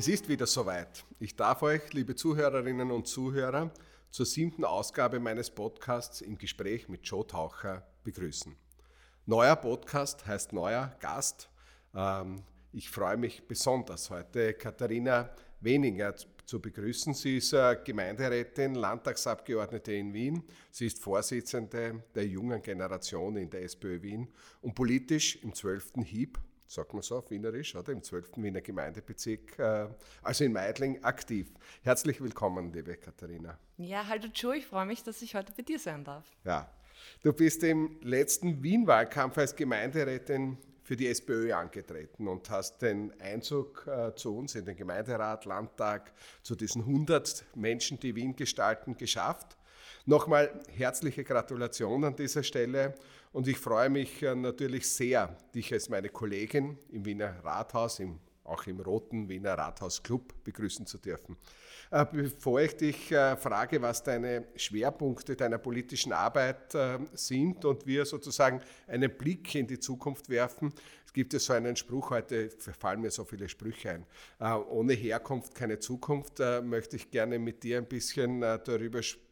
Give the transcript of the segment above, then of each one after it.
Es ist wieder soweit. Ich darf euch, liebe Zuhörerinnen und Zuhörer, zur siebten Ausgabe meines Podcasts im Gespräch mit Joe Taucher begrüßen. Neuer Podcast heißt neuer Gast. Ähm, ich freue mich besonders heute Katharina Weninger zu begrüßen. Sie ist äh, Gemeinderätin, Landtagsabgeordnete in Wien. Sie ist Vorsitzende der jungen Generation in der SPÖ Wien und politisch im 12. Hieb sagt man so auf Wienerisch, oder im 12. Wiener Gemeindebezirk, äh, also in Meidling, aktiv. Herzlich willkommen, liebe Katharina. Ja, hallo Joe, ich freue mich, dass ich heute bei dir sein darf. Ja, du bist im letzten Wien-Wahlkampf als Gemeinderätin für die SPÖ angetreten und hast den Einzug äh, zu uns in den Gemeinderat, Landtag, zu diesen 100 Menschen, die Wien gestalten, geschafft. Nochmal herzliche Gratulation an dieser Stelle und ich freue mich äh, natürlich sehr, dich als meine Kollegin im Wiener Rathaus, im, auch im Roten Wiener Rathausclub begrüßen zu dürfen. Äh, bevor ich dich äh, frage, was deine Schwerpunkte deiner politischen Arbeit sind und wir sozusagen einen Blick in die Zukunft werfen, es gibt ja so einen Spruch, heute fallen mir so viele Sprüche ein, ohne Herkunft keine Zukunft, möchte ich gerne mit dir ein bisschen darüber sprechen,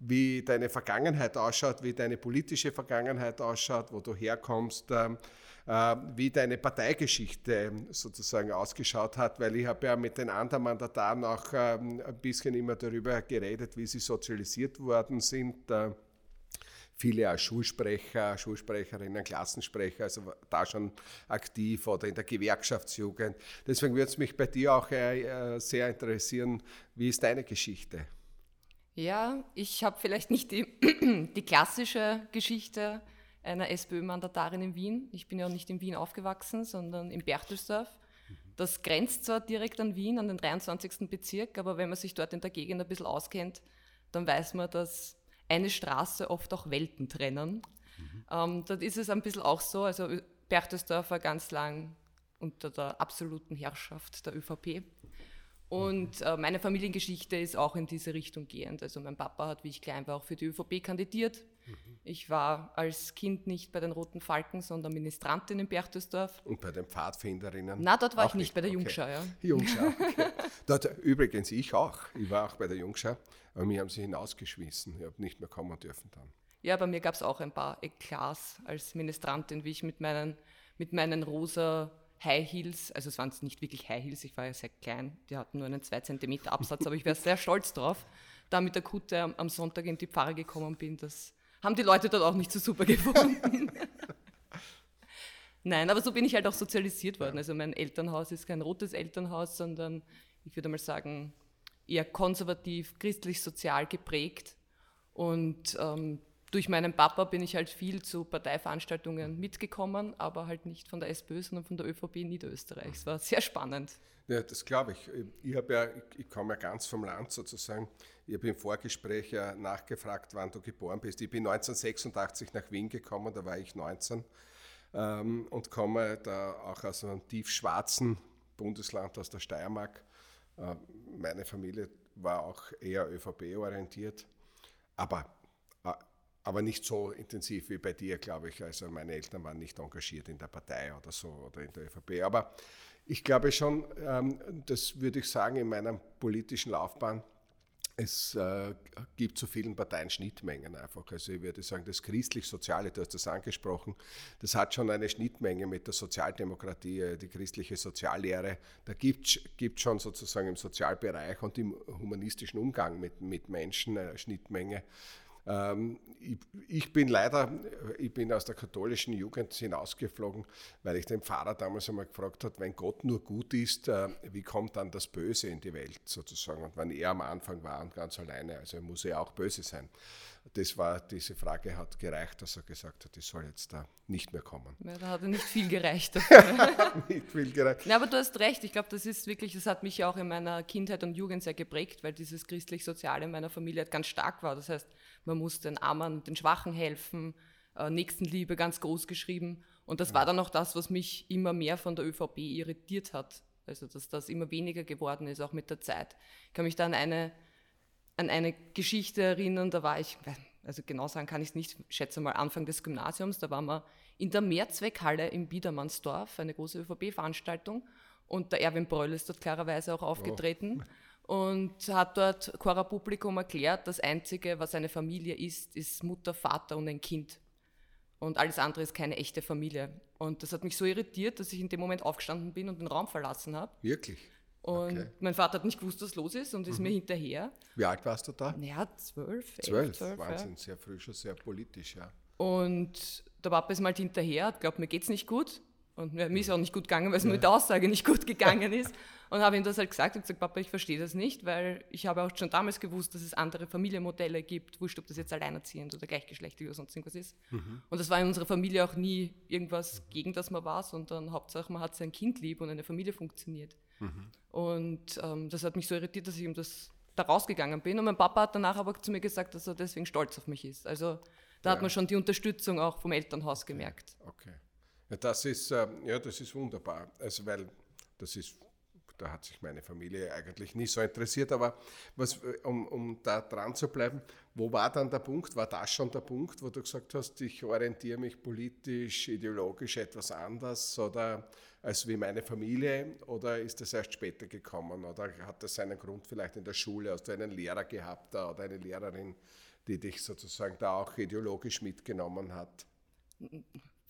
wie deine Vergangenheit ausschaut, wie deine politische Vergangenheit ausschaut, wo du herkommst, ähm, äh, wie deine Parteigeschichte sozusagen ausgeschaut hat, weil ich habe ja mit den anderen Mandataren auch ähm, ein bisschen immer darüber geredet, wie sie sozialisiert worden sind. Äh, viele als Schulsprecher, Schulsprecherinnen, Klassensprecher, also da schon aktiv oder in der Gewerkschaftsjugend. Deswegen würde es mich bei dir auch äh, sehr interessieren, wie ist deine Geschichte? Ja, ich habe vielleicht nicht die, die klassische Geschichte einer SPÖ-Mandatarin in Wien. Ich bin ja auch nicht in Wien aufgewachsen, sondern in Berchtesdorf. Das grenzt zwar direkt an Wien, an den 23. Bezirk, aber wenn man sich dort in der Gegend ein bisschen auskennt, dann weiß man, dass eine Straße oft auch Welten trennen. Mhm. Ähm, dort ist es ein bisschen auch so, also Berchtesdorf war ganz lang unter der absoluten Herrschaft der ÖVP. Und äh, meine Familiengeschichte ist auch in diese Richtung gehend. Also mein Papa hat, wie ich klein war, auch für die ÖVP kandidiert. Mhm. Ich war als Kind nicht bei den Roten Falken, sondern Ministrantin in Berchtesdorf. Und bei den Pfadfinderinnen? Na, dort war ich nicht, bei der okay. Jungschau, ja. Jungschau, okay. dort, übrigens, ich auch. Ich war auch bei der Jungschau, aber mich haben sie hinausgeschmissen. Ich habe nicht mehr kommen dürfen dann. Ja, bei mir gab es auch ein paar Eklats als Ministrantin, wie ich mit meinen, mit meinen rosa High Heels, also es waren nicht wirklich High Heels, ich war ja sehr klein, die hatten nur einen 2 cm Absatz, aber ich wäre sehr stolz drauf, da mit der Kutte am, am, Sonntag in die Pfarre gekommen bin. Das haben die Leute dort auch nicht so super gefunden. Nein, aber so bin ich halt auch sozialisiert worden. Also mein Elternhaus ist kein rotes Elternhaus, sondern ich würde mal sagen, eher konservativ, christlich-sozial geprägt. Und ähm, durch meinen Papa bin ich halt viel zu Parteiveranstaltungen mitgekommen, aber halt nicht von der SPÖ, sondern von der ÖVP Niederösterreich. Es war sehr spannend. Ja, das glaube ich. Ich, ja, ich, komme ja ganz vom Land sozusagen. Ich habe im Vorgespräch ja nachgefragt, wann du geboren bist. Ich bin 1986 nach Wien gekommen, da war ich 19 ähm, und komme da auch aus einem tiefschwarzen Bundesland, aus der Steiermark. Äh, meine Familie war auch eher ÖVP-orientiert, aber aber nicht so intensiv wie bei dir, glaube ich. Also meine Eltern waren nicht engagiert in der Partei oder so oder in der ÖVP. Aber ich glaube schon, ähm, das würde ich sagen, in meiner politischen Laufbahn, es äh, gibt zu vielen Parteien Schnittmengen einfach. Also ich würde sagen, das christlich-soziale, du hast das angesprochen, das hat schon eine Schnittmenge mit der Sozialdemokratie, äh, die christliche Soziallehre. Da gibt es schon sozusagen im Sozialbereich und im humanistischen Umgang mit, mit Menschen eine Schnittmenge. Ähm, ich, bin leider, ich bin aus der katholischen Jugend hinausgeflogen, weil ich den Pfarrer damals einmal gefragt habe, wenn Gott nur gut ist, äh, wie kommt dann das Böse in die Welt sozusagen? Und wenn er am Anfang war und ganz alleine, also muss er auch böse sein das war, diese Frage hat gereicht, dass er gesagt hat, ich soll jetzt da nicht mehr kommen. Ja, da hat er nicht viel gereicht nicht viel gereicht. Ja, aber du hast recht, ich glaube, das ist wirklich, das hat mich auch in meiner Kindheit und Jugend sehr geprägt, weil dieses christlich-soziale in meiner Familie halt ganz stark war. Das heißt, man muss den Armen und den Schwachen helfen, äh, Nächstenliebe ganz groß geschrieben. Und das ja. war dann auch das, was mich immer mehr von der ÖVP irritiert hat. Also, dass das immer weniger geworden ist, auch mit der Zeit. Ich kann mich da an eine an eine Geschichte erinnern, da war ich, also genau sagen kann ich es nicht, schätze mal Anfang des Gymnasiums, da waren wir in der Mehrzweckhalle im Biedermannsdorf, eine große ÖVP-Veranstaltung Und der Erwin Bröll ist dort klarerweise auch aufgetreten. Oh. Und hat dort Cora Publikum erklärt, das Einzige, was eine Familie ist, ist Mutter, Vater und ein Kind. Und alles andere ist keine echte Familie. Und das hat mich so irritiert, dass ich in dem Moment aufgestanden bin und den Raum verlassen habe. Wirklich? Und okay. mein Vater hat nicht gewusst, was los ist und ist mhm. mir hinterher. Wie alt warst du da? Ja, zwölf. Zwölf, zwölf Wahnsinn, ja. sehr früh, schon sehr politisch, ja. Und der Papa ist mal hinterher, hat glaubt, mir geht es nicht gut. Und mir ist auch nicht gut gegangen, weil es ja. mit der Aussage nicht gut gegangen ist. Und habe ihm das halt gesagt und gesagt, Papa, ich verstehe das nicht, weil ich habe auch schon damals gewusst, dass es andere Familienmodelle gibt, wurscht, ob das jetzt alleinerziehend oder gleichgeschlechtlich oder sonst irgendwas ist. Mhm. Und das war in unserer Familie auch nie irgendwas, gegen das man war, sondern Hauptsache man hat sein Kind lieb und eine Familie funktioniert. Mhm. Und ähm, das hat mich so irritiert, dass ich ihm das da rausgegangen bin. Und mein Papa hat danach aber zu mir gesagt, dass er deswegen stolz auf mich ist. Also da ja. hat man schon die Unterstützung auch vom Elternhaus gemerkt. Okay. Ja, das ist, äh, ja, das ist wunderbar. Also, weil das ist, da hat sich meine Familie eigentlich nie so interessiert. Aber was, um, um da dran zu bleiben, wo war dann der Punkt? War das schon der Punkt, wo du gesagt hast, ich orientiere mich politisch, ideologisch etwas anders oder als wie meine Familie? Oder ist das erst später gekommen? Oder hat das seinen Grund vielleicht in der Schule? Hast du einen Lehrer gehabt oder eine Lehrerin, die dich sozusagen da auch ideologisch mitgenommen hat?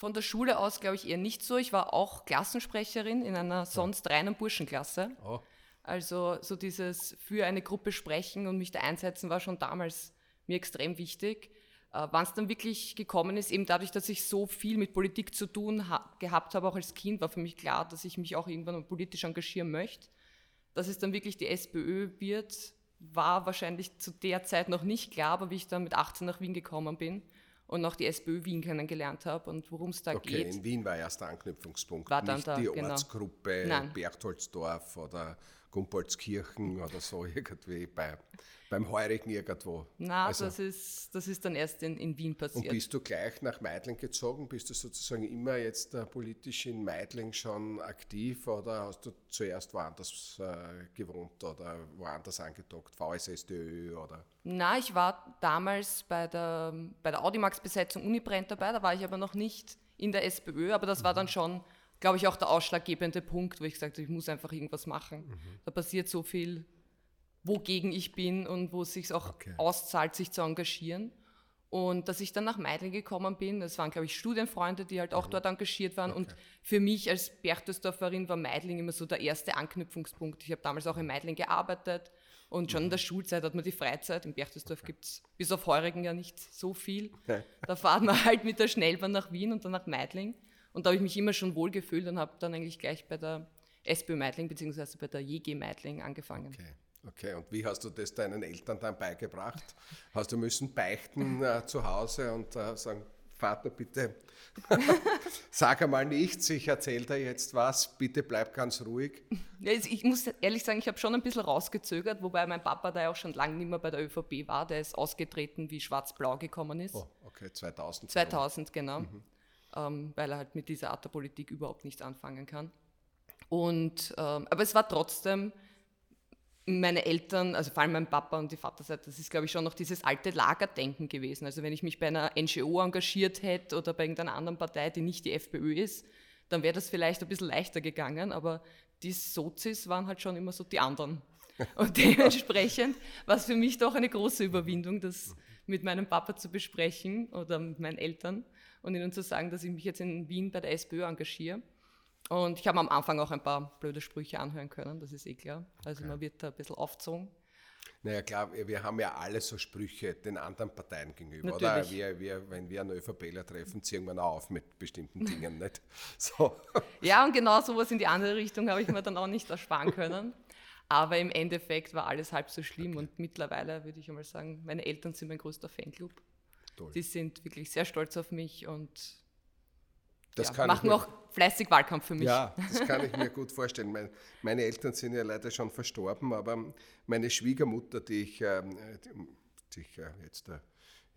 Von der Schule aus glaube ich eher nicht so. Ich war auch Klassensprecherin in einer sonst reinen Burschenklasse. Oh. Also so dieses für eine Gruppe sprechen und mich da einsetzen war schon damals mir extrem wichtig. Äh, Wann es dann wirklich gekommen ist, eben dadurch, dass ich so viel mit Politik zu tun ha gehabt habe, auch als Kind, war für mich klar, dass ich mich auch irgendwann politisch engagieren möchte. Dass es dann wirklich die SPÖ wird, war wahrscheinlich zu der Zeit noch nicht klar, aber wie ich dann mit 18 nach Wien gekommen bin, und auch die SPÖ Wien kennengelernt habe und worum es da okay, geht. Okay, in Wien war erst der Anknüpfungspunkt, war dann nicht da, die genau. Ortsgruppe Nein. Berchtoldsdorf oder Gumpoldskirchen oder so irgendwie bei, beim Heurigen irgendwo. Na, also, das, ist, das ist dann erst in, in Wien passiert. Und bist du gleich nach Meidling gezogen? Bist du sozusagen immer jetzt äh, politisch in Meidling schon aktiv oder hast du zuerst woanders äh, gewohnt oder woanders angedockt, VSSDÖ oder? Na, ich war damals bei der, bei der Audimax-Besetzung Unibrennt dabei, da war ich aber noch nicht in der SPÖ, aber das war dann mhm. schon glaube ich, auch der ausschlaggebende Punkt, wo ich gesagt habe, ich muss einfach irgendwas machen. Mhm. Da passiert so viel, wogegen ich bin und wo es sich auch okay. auszahlt, sich zu engagieren. Und dass ich dann nach Meidling gekommen bin, das waren, glaube ich, Studienfreunde, die halt auch mhm. dort engagiert waren. Okay. Und für mich als Berchtesdorferin war Meidling immer so der erste Anknüpfungspunkt. Ich habe damals auch in Meidling gearbeitet und schon in der mhm. Schulzeit hat man die Freizeit. In Berchtesdorf okay. gibt es bis auf Heurigen ja nicht so viel. Okay. Da fahrt man halt mit der Schnellbahn nach Wien und dann nach Meidling. Und da habe ich mich immer schon wohl gefühlt und habe dann eigentlich gleich bei der SPÖ Meidling bzw. bei der JG Meidling angefangen. Okay. Okay, und wie hast du das deinen Eltern dann beigebracht? Hast du müssen beichten äh, zu Hause und äh, sagen, Vater, bitte sag einmal nichts, ich erzähle dir jetzt was, bitte bleib ganz ruhig. Ja, ich muss ehrlich sagen, ich habe schon ein bisschen rausgezögert, wobei mein Papa da ja auch schon lange nicht mehr bei der ÖVP war, der ist ausgetreten, wie Schwarz-Blau gekommen ist. Oh, okay, 2000. 2000, genau. Mhm ähm, weil er halt mit dieser Art der Politik überhaupt nicht anfangen kann. Und, ähm, aber es war trotzdem, meine Eltern, also vor allem mein Papa und die Vaterseite, das ist, glaube ich, schon noch dieses alte Lagerdenken gewesen. Also wenn ich mich bei einer NGO engagiert hätte oder bei irgendeiner anderen Partei, die nicht die FPÖ ist, dann wäre das vielleicht ein bisschen leichter gegangen, aber die Sozis waren halt schon immer so die anderen. Und dementsprechend war es für mich doch eine große Überwindung, das mit meinem Papa zu besprechen oder mit meinen Eltern und ihnen zu sagen, dass ich mich jetzt in Wien bei der SPÖ engagiere. Und ich habe am Anfang auch ein paar blöde Sprüche anhören können, das ist eh klar. Also okay. man wird da ein bisschen aufgezogen. Naja, klar, wir haben ja alle so Sprüche den anderen Parteien gegenüber, Natürlich. oder? Wir, wir, wenn wir einen ÖVPler treffen, ziehen wir auf mit bestimmten Dingen, nicht? So. Ja, und genau sowas in die andere Richtung habe ich mir dann auch nicht ersparen können. Aber im Endeffekt war alles halb so schlimm okay. und mittlerweile würde ich einmal sagen, meine Eltern sind mein größter Fanclub. Toll. Die sind wirklich sehr stolz auf mich und ja, machen mir, auch fleißig Wahlkampf für mich. Ja, das kann ich mir gut vorstellen. Meine, meine, Eltern sind ja leider schon verstorben, aber meine Schwiegermutter, die ich, äh, die ich äh, jetzt äh,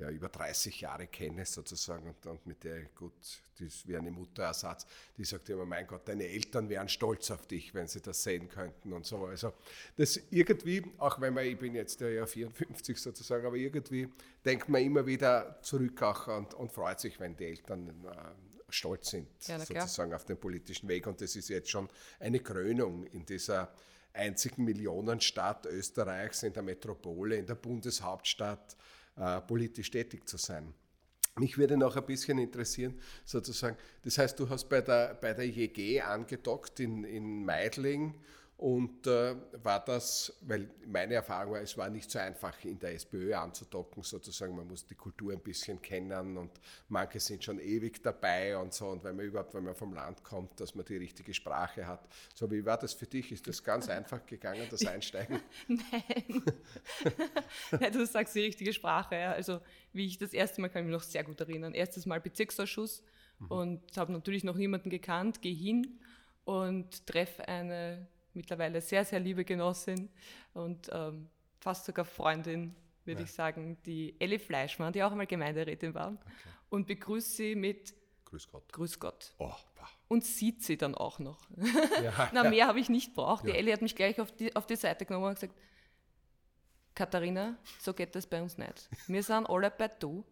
ja, über 30 Jahre kenne sozusagen und, und mit der gut, die ist wie eine Mutterersatz, die sagt immer, mein Gott, deine Eltern wären stolz auf dich, wenn sie das sehen könnten und so. Also das irgendwie, auch wenn man, ich bin jetzt ja 54 sozusagen, aber irgendwie denkt man immer wieder zurück auch und, und freut sich, wenn die Eltern äh, stolz sind, ja, sozusagen auf den politischen Weg. Und das ist jetzt schon eine Krönung in dieser einzigen Millionenstadt Österreichs, in der Metropole, in der Bundeshauptstadt, äh, politisch tätig zu sein. Mich würde noch ein bisschen interessieren, sozusagen, das heißt, du hast bei der, bei der JG angedockt in, in Meidling und äh, war das, weil meine Erfahrung war, es war nicht so einfach in der SPÖ anzudocken, sozusagen, man muss die Kultur ein bisschen kennen und manche sind schon ewig dabei und so. Und wenn man überhaupt, wenn man vom Land kommt, dass man die richtige Sprache hat. So, wie war das für dich? Ist das ganz einfach gegangen, das Einsteigen? Nein. ja, du sagst die richtige Sprache. Ja. Also, wie ich das erste Mal kann ich mich noch sehr gut erinnern. Erstes Mal Bezirksausschuss mhm. und habe natürlich noch niemanden gekannt, gehe hin und treffe eine mittlerweile sehr, sehr liebe Genossin und ähm, fast sogar Freundin, würde ja. ich sagen, die Elli Fleischmann, die auch einmal Gemeinderätin war. Okay. Und begrüße sie mit Grüß Gott. Grüß Gott. Oh, und sieht sie dann auch noch. Ja, Na, mehr habe ich nicht braucht. Die Elli hat mich gleich auf die, auf die Seite genommen und gesagt, Katharina, so geht das bei uns nicht. Wir sind alle bei du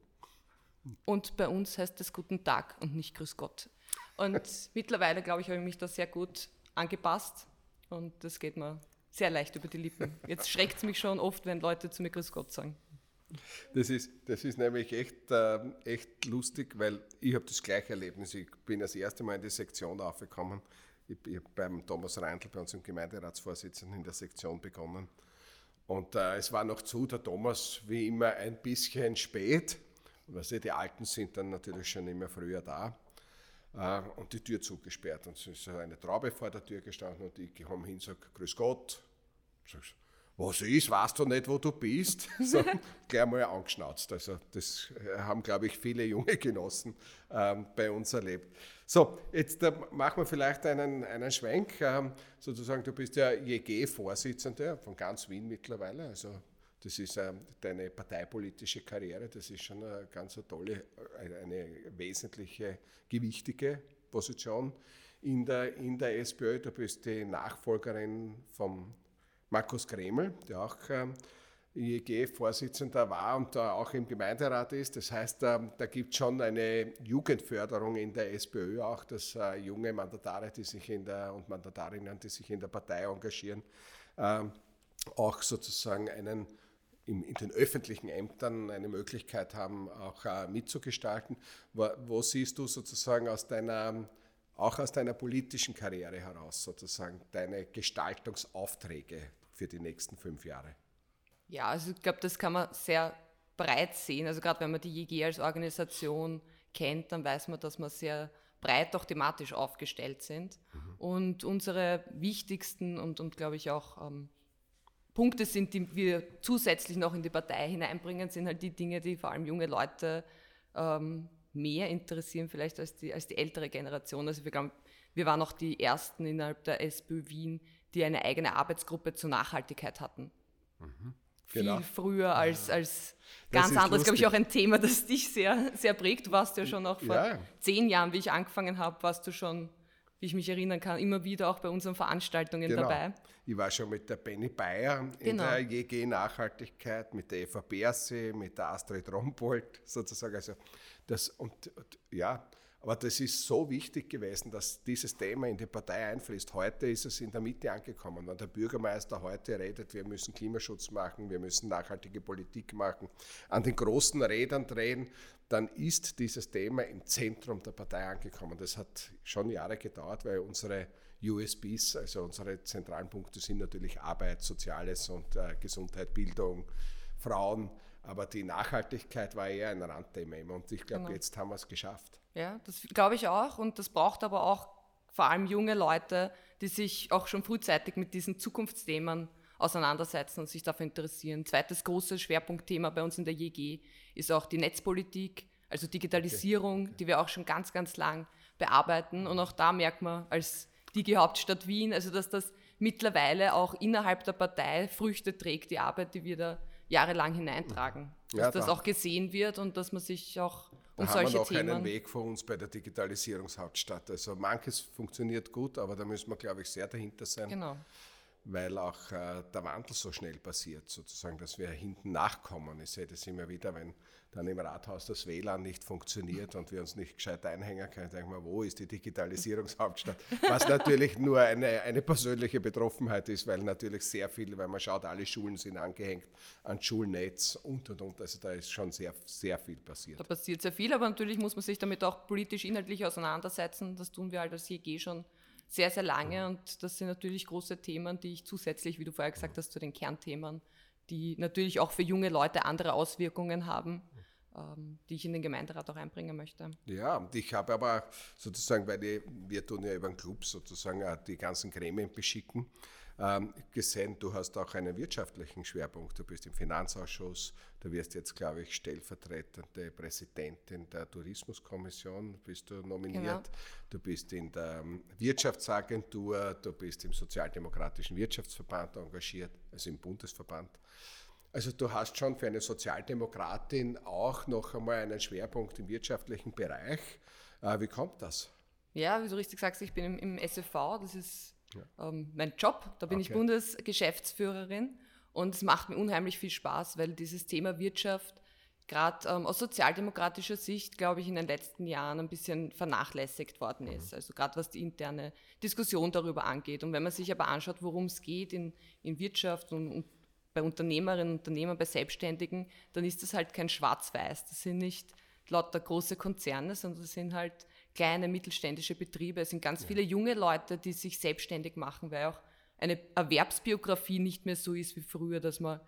und bei uns heißt es Guten Tag und nicht Grüß Gott. Und mittlerweile, glaube ich, habe ich mich da sehr gut angepasst und das geht mir sehr leicht über die Lippen. Jetzt schreckt es mich schon oft, wenn Leute zu mir Grüß Gott sagen. Das ist, das ist nämlich echt, äh, echt lustig, weil ich habe das gleiche Erlebnis. Ich bin das erste Mal in die Sektion aufgekommen. Ich, ich habe beim Thomas Reintl, bei unserem Gemeinderatsvorsitzenden, in der Sektion begonnen. Und äh, es war noch zu, der Thomas wie immer ein bisschen spät. Weißt du, die Alten sind dann natürlich schon immer früher da. Äh, und die Tür zugesperrt. Und es ist eine Traube vor der Tür gestanden und ich komme hin und sage, Grüß Gott. Sagst, was ist, weißt du nicht, wo du bist? So, gleich mal angeschnauzt. Also das äh, haben, glaube ich, viele junge Genossen ähm, bei uns erlebt. So, jetzt äh, machen wir vielleicht einen, einen Schwenk. Ähm, sozusagen, du bist ja JG-Vorsitzender von ganz Wien mittlerweile, also das ist äh, deine parteipolitische Karriere, das ist schon eine ganz tolle, eine, äh, eine wesentliche, gewichtige Position in der, in der SPÖ. Du bist die Nachfolgerin von Markus Kreml, der auch IEG-Vorsitzender war und da auch im Gemeinderat ist. Das heißt, äh, da gibt es schon eine Jugendförderung in der SPÖ auch, dass äh, junge Mandatare die sich in der, und Mandatarinnen, die sich in der Partei engagieren, äh, auch sozusagen einen in, in, den öffentlichen Ämtern eine Möglichkeit haben, auch äh, mitzugestalten. Wo, wo, siehst du sozusagen aus deiner, auch aus deiner politischen Karriere heraus, sozusagen deine Gestaltungsaufträge für die nächsten fünf Jahre? Ja, also ich glaube, das kann man sehr breit sehen. Also gerade wenn man die JG als Organisation kennt, dann weiß man, dass wir sehr breit auch thematisch aufgestellt sind. Mhm. Und unsere wichtigsten und, und glaube ich auch ähm, Punkte sind, die wir zusätzlich noch in die Partei hineinbringen, sind halt die Dinge, die vor allem junge Leute ähm, mehr interessieren, vielleicht als die, als die ältere Generation. Also wir, glauben, wir waren auch die Ersten innerhalb der SPÖ Wien, die eine eigene Arbeitsgruppe zur Nachhaltigkeit hatten. Mhm. Genau. Viel früher als, als ganz anderes, glaube ich, auch ein Thema, das dich sehr, sehr prägt. Du warst ja schon auch vor ja. zehn Jahren, wie ich angefangen habe, warst du schon wie ich mich erinnern kann, immer wieder auch bei unseren Veranstaltungen genau. dabei. Ich war schon mit der Benny Bayer in genau. der JG Nachhaltigkeit, mit der Eva Berse, mit der Astrid Rombold sozusagen. Also das, und, und ja, aber das ist so wichtig gewesen, dass dieses Thema in die Partei einfließt. Heute ist es in der Mitte angekommen. Wenn der Bürgermeister heute redet, wir müssen Klimaschutz machen, wir müssen nachhaltige Politik machen, an den großen Rädern drehen, dann ist dieses Thema im Zentrum der Partei angekommen. Das hat schon Jahre gedauert, weil unsere USBs, also unsere zentralen Punkte sind natürlich Arbeit, Soziales und äh, Gesundheit, Bildung, Frauen. Aber die Nachhaltigkeit war eher ein Randthema und ich glaube, genau. jetzt haben wir es geschafft. Ja, das glaube ich auch und das braucht aber auch vor allem junge Leute, die sich auch schon frühzeitig mit diesen Zukunftsthemen auseinandersetzen und sich dafür interessieren. Zweites großes Schwerpunktthema bei uns in der JG ist auch die Netzpolitik, also Digitalisierung, okay. die wir auch schon ganz, ganz lang bearbeiten. Und auch da merkt man als Digi-Hauptstadt Wien, also dass das mittlerweile auch innerhalb der Partei Früchte trägt, die Arbeit, die wir da jahrelang hineintragen. Ja, dass das auch gesehen wird und dass man sich auch da solche haben wir noch einen Weg vor uns bei der Digitalisierungshauptstadt. Also manches funktioniert gut, aber da müssen wir, glaube ich, sehr dahinter sein. Genau weil auch äh, der Wandel so schnell passiert, sozusagen, dass wir hinten nachkommen. Ich sehe das immer wieder, wenn dann im Rathaus das WLAN nicht funktioniert und wir uns nicht gescheit einhängen können, denken wir, wo ist die Digitalisierungshauptstadt? Was natürlich nur eine, eine persönliche Betroffenheit ist, weil natürlich sehr viel, weil man schaut, alle Schulen sind angehängt an Schulnetz und und und. Also da ist schon sehr, sehr viel passiert. Da passiert sehr viel, aber natürlich muss man sich damit auch politisch inhaltlich auseinandersetzen. Das tun wir halt als JG schon sehr, sehr lange und das sind natürlich große Themen, die ich zusätzlich, wie du vorher gesagt hast, zu den Kernthemen, die natürlich auch für junge Leute andere Auswirkungen haben, ähm, die ich in den Gemeinderat auch einbringen möchte. Ja, und ich habe aber sozusagen, weil ich, wir tun ja über den Club sozusagen die ganzen Gremien beschicken, ähm, gesehen, du hast auch einen wirtschaftlichen Schwerpunkt. Du bist im Finanzausschuss, du wirst jetzt, glaube ich, stellvertretende Präsidentin der Tourismuskommission, bist du nominiert. Genau. Du bist in der ähm, Wirtschaftsagentur, du bist im Sozialdemokratischen Wirtschaftsverband engagiert, also im Bundesverband. Also du hast schon für eine Sozialdemokratin auch noch einmal einen Schwerpunkt im wirtschaftlichen Bereich. Äh, wie kommt das? Ja, wie du richtig sagst, ich bin im, im SFV, das ist ja. ähm, mein Job, da bin okay. ich Bundesgeschäftsführerin und es macht mir unheimlich viel Spaß, weil dieses Thema Wirtschaft gerade ähm, aus sozialdemokratischer Sicht, glaube ich, in den letzten Jahren ein bisschen vernachlässigt worden mhm. ist. Also gerade was die interne Diskussion darüber angeht. Und wenn man sich aber anschaut, worum es geht in, in Wirtschaft und, und bei Unternehmerinnen und Unternehmern, bei Selbstständigen, dann ist das halt kein Schwarz-Weiß. Das sind nicht lauter große Konzerne, sondern das sind halt kleine mittelständische Betriebe. Es sind ganz ja. viele junge Leute, die sich selbstständig machen, weil auch eine Erwerbsbiografie nicht mehr so ist wie früher, dass man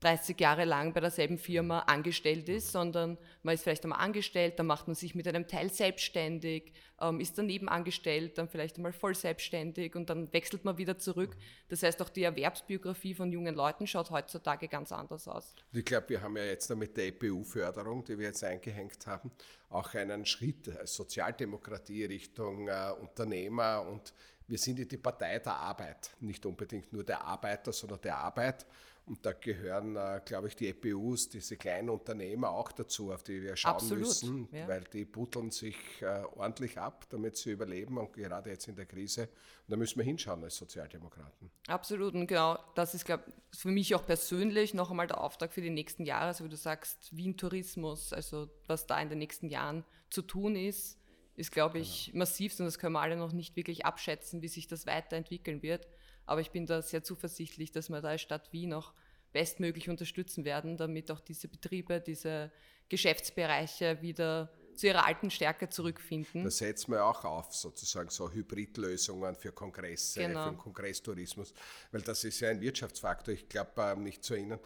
30 Jahre lang bei derselben Firma angestellt ist, sondern man ist vielleicht einmal angestellt, dann macht man sich mit einem Teil selbstständig, ähm, ist daneben angestellt, dann vielleicht einmal voll selbstständig und dann wechselt man wieder zurück. Das heißt, auch die Erwerbsbiografie von jungen Leuten schaut heutzutage ganz anders aus. Ich glaube, wir haben ja jetzt mit der EPU-Förderung, die wir jetzt eingehängt haben, auch einen Schritt als Sozialdemokratie Richtung äh, Unternehmer und wir sind ja die Partei der Arbeit, nicht unbedingt nur der Arbeiter, sondern der Arbeit. Und da gehören, äh, glaube ich, die EPUs, diese kleinen Unternehmer auch dazu, auf die wir schauen Absolut, müssen, ja. weil die butteln sich äh, ordentlich ab, damit sie überleben und gerade jetzt in der Krise. Und da müssen wir hinschauen als Sozialdemokraten. Absolut und genau, das ist, glaube ich, für mich auch persönlich noch einmal der Auftrag für die nächsten Jahre, also wie du sagst, Wien Tourismus, also was da in den nächsten Jahren zu tun ist, ist, glaube ich, genau. massiv und das können wir alle noch nicht wirklich abschätzen, wie sich das weiterentwickeln wird. Aber ich bin da sehr zuversichtlich, dass wir da als Stadt Wien auch bestmöglich unterstützen werden, damit auch diese Betriebe, diese Geschäftsbereiche wieder zu ihrer alten Stärke zurückfinden. Da setzen wir auch auf, sozusagen so Hybridlösungen für Kongresse, genau. für den Kongresstourismus, weil das ist ja ein Wirtschaftsfaktor. Ich glaube, ähm, nicht zu erinnern,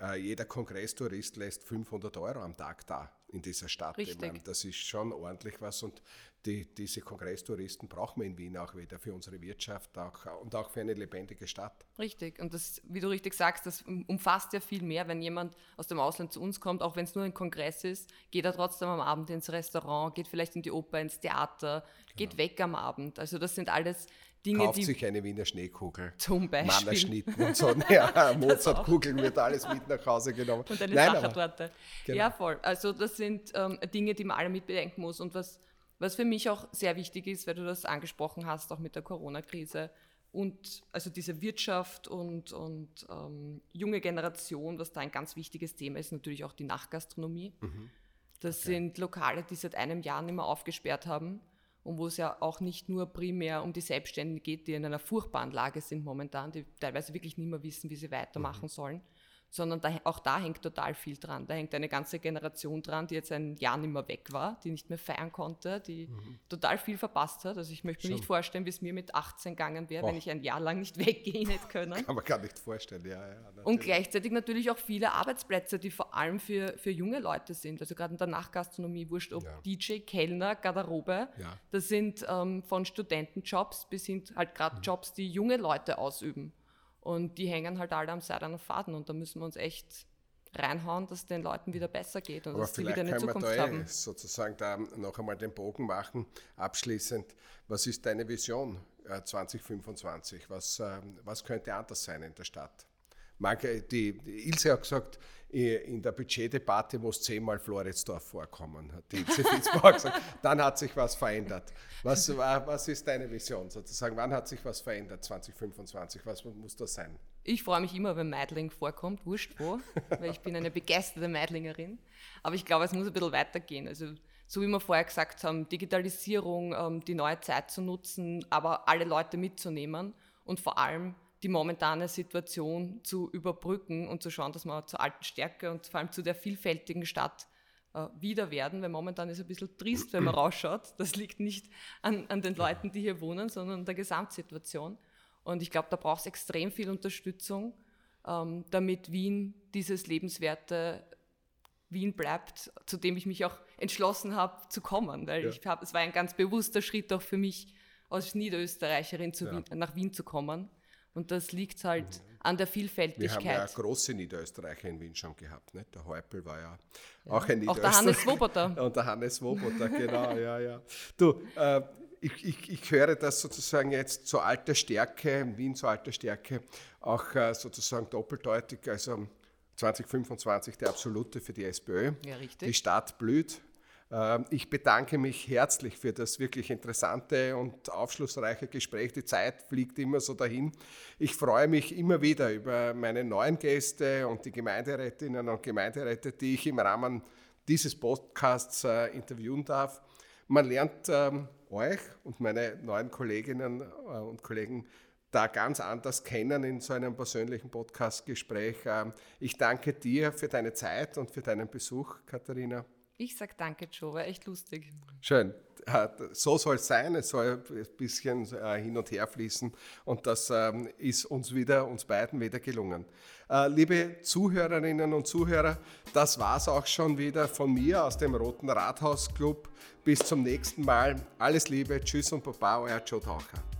äh, jeder Kongresstourist lässt 500 Euro am Tag da in dieser Stadt. Richtig. Das ist schon ordentlich was und die, diese Kongresstouristen brauchen wir in Wien auch wieder für unsere Wirtschaft auch, und auch für eine lebendige Stadt. Richtig. Und das, wie du richtig sagst, das umfasst ja viel mehr. Wenn jemand aus dem Ausland zu uns kommt, auch wenn es nur ein Kongress ist, geht er trotzdem am Abend ins Restaurant, geht vielleicht in die Oper, ins Theater, genau. geht weg am Abend. Also das sind alles Dinge, Kauft die sich eine Wiener Schneekugel. Zum Beispiel. Mannerschnitten und so. Ja, Mozartkugeln wird alles mit nach Hause genommen. Und eine Sachertorte. Genau. Ja, voll. Also das sind ähm, Dinge, die man alle mit bedenken muss. Und was was für mich auch sehr wichtig ist, weil du das angesprochen hast, auch mit der Corona-Krise und also diese Wirtschaft und, und ähm, junge Generation, was da ein ganz wichtiges Thema ist, natürlich auch die Nachgastronomie. Mhm. Das okay. sind Lokale, die seit einem Jahr nicht mehr aufgesperrt haben und wo es ja auch nicht nur primär um die Selbstständigen geht, die in einer furchtbaren Lage sind momentan, die teilweise wirklich nicht mehr wissen, wie sie weitermachen mhm. sollen, sondern da, auch da hängt total viel dran. Da hängt eine ganze Generation dran, die jetzt ein Jahr nicht mehr weg war, die nicht mehr feiern konnte, die mhm. total viel verpasst hat. Also ich möchte mir nicht vorstellen, wie es mir mit 18 gegangen wäre, wenn ich ein Jahr lang nicht weggehen hätte können. Kann man gar nicht vorstellen, ja. ja Und gleichzeitig natürlich auch viele Arbeitsplätze, die vor allem für, für junge Leute sind. Also gerade in der Nachgastronomie, wurscht ob ja. DJ, Kellner, Garderobe. Ja. Das sind ähm, von Studentenjobs bis hin halt gerade mhm. Jobs, die junge Leute ausüben. Und die hängen halt alle am seidenen Faden und da müssen wir uns echt reinhauen, dass es den Leuten wieder besser geht und Aber dass sie wieder eine Zukunft da haben. sozusagen da noch einmal den Bogen machen. Abschließend, was ist deine Vision 2025? Äh, was, ähm, was könnte anders sein in der Stadt? Die, die Ilse hat gesagt, in der Budgetdebatte muss zehnmal Floridsdorf vorkommen, hat die Ilse Fitzbauer gesagt. Dann hat sich was verändert. Was, was ist deine Vision sozusagen? Wann hat sich was verändert 2025? Was muss das sein? Ich freue mich immer, wenn Meidling vorkommt, wurscht wo, weil ich bin eine begeisterte Meidlingerin. Aber ich glaube, es muss ein bisschen weitergehen. Also so wie wir vorher gesagt haben, Digitalisierung, ähm, die neue Zeit zu nutzen, aber alle Leute mitzunehmen und vor allem die momentane Situation zu überbrücken und zu schauen, dass wir zur alten Stärke und vor allem zu der vielfältigen Stadt äh, wieder werden, weil momentan ist es ein bisschen trist, wenn man rausschaut. Das liegt nicht an, an den Leuten, die hier wohnen, sondern an der Gesamtsituation. Und ich glaube, da braucht es extrem viel Unterstützung, ähm, damit Wien dieses lebenswerte Wien bleibt, zu dem ich mich auch entschlossen habe zu kommen, weil ja. ich habe, es war ein ganz bewusster Schritt auch für mich als Niederösterreicherin ja. Wien, nach Wien zu kommen. Und das liegt halt mhm. an der Vielfältigkeit. Wir haben ja große Niederösterreicher in Wien schon gehabt. Nicht? Der Häupl war ja, ja. auch ein Niederösterreicher. Auch der Hannes Swoboda. Und der Hannes Swoboda, genau, ja, ja. Du, äh, ich, ich, ich, höre das sozusagen jetzt zur alter Stärke, Wien zur alter Stärke, auch äh, sozusagen doppeldeutig. Also 2025 der absolute für die SPÖ. Ja, richtig. Die Stadt blüht. Ähm, ich bedanke mich herzlich für das wirklich interessante und aufschlussreiche Gespräch. Die Zeit fliegt immer so dahin. Ich freue mich immer wieder über meine neuen Gäste und die Gemeinderätinnen und Gemeinderäte, die ich im Rahmen dieses Podcasts äh, interviewen darf. Man lernt ähm, euch und meine neuen Kolleginnen äh, und Kollegen da ganz anders kennen in so einem persönlichen Podcastgespräch. Ähm, ich danke dir für deine Zeit und für deinen Besuch, Katharina. Ich sage danke, Joe, war echt lustig. Schön. So soll es sein, es soll ein bisschen äh, hin und her fließen und das ähm, ist uns wieder, uns beiden wieder gelungen. Äh, liebe Zuhörerinnen und Zuhörer, das war es auch schon wieder von mir aus dem Roten Rathaus Club. Bis zum nächsten Mal. Alles Liebe, Tschüss und Baba, euer Joe Taucher.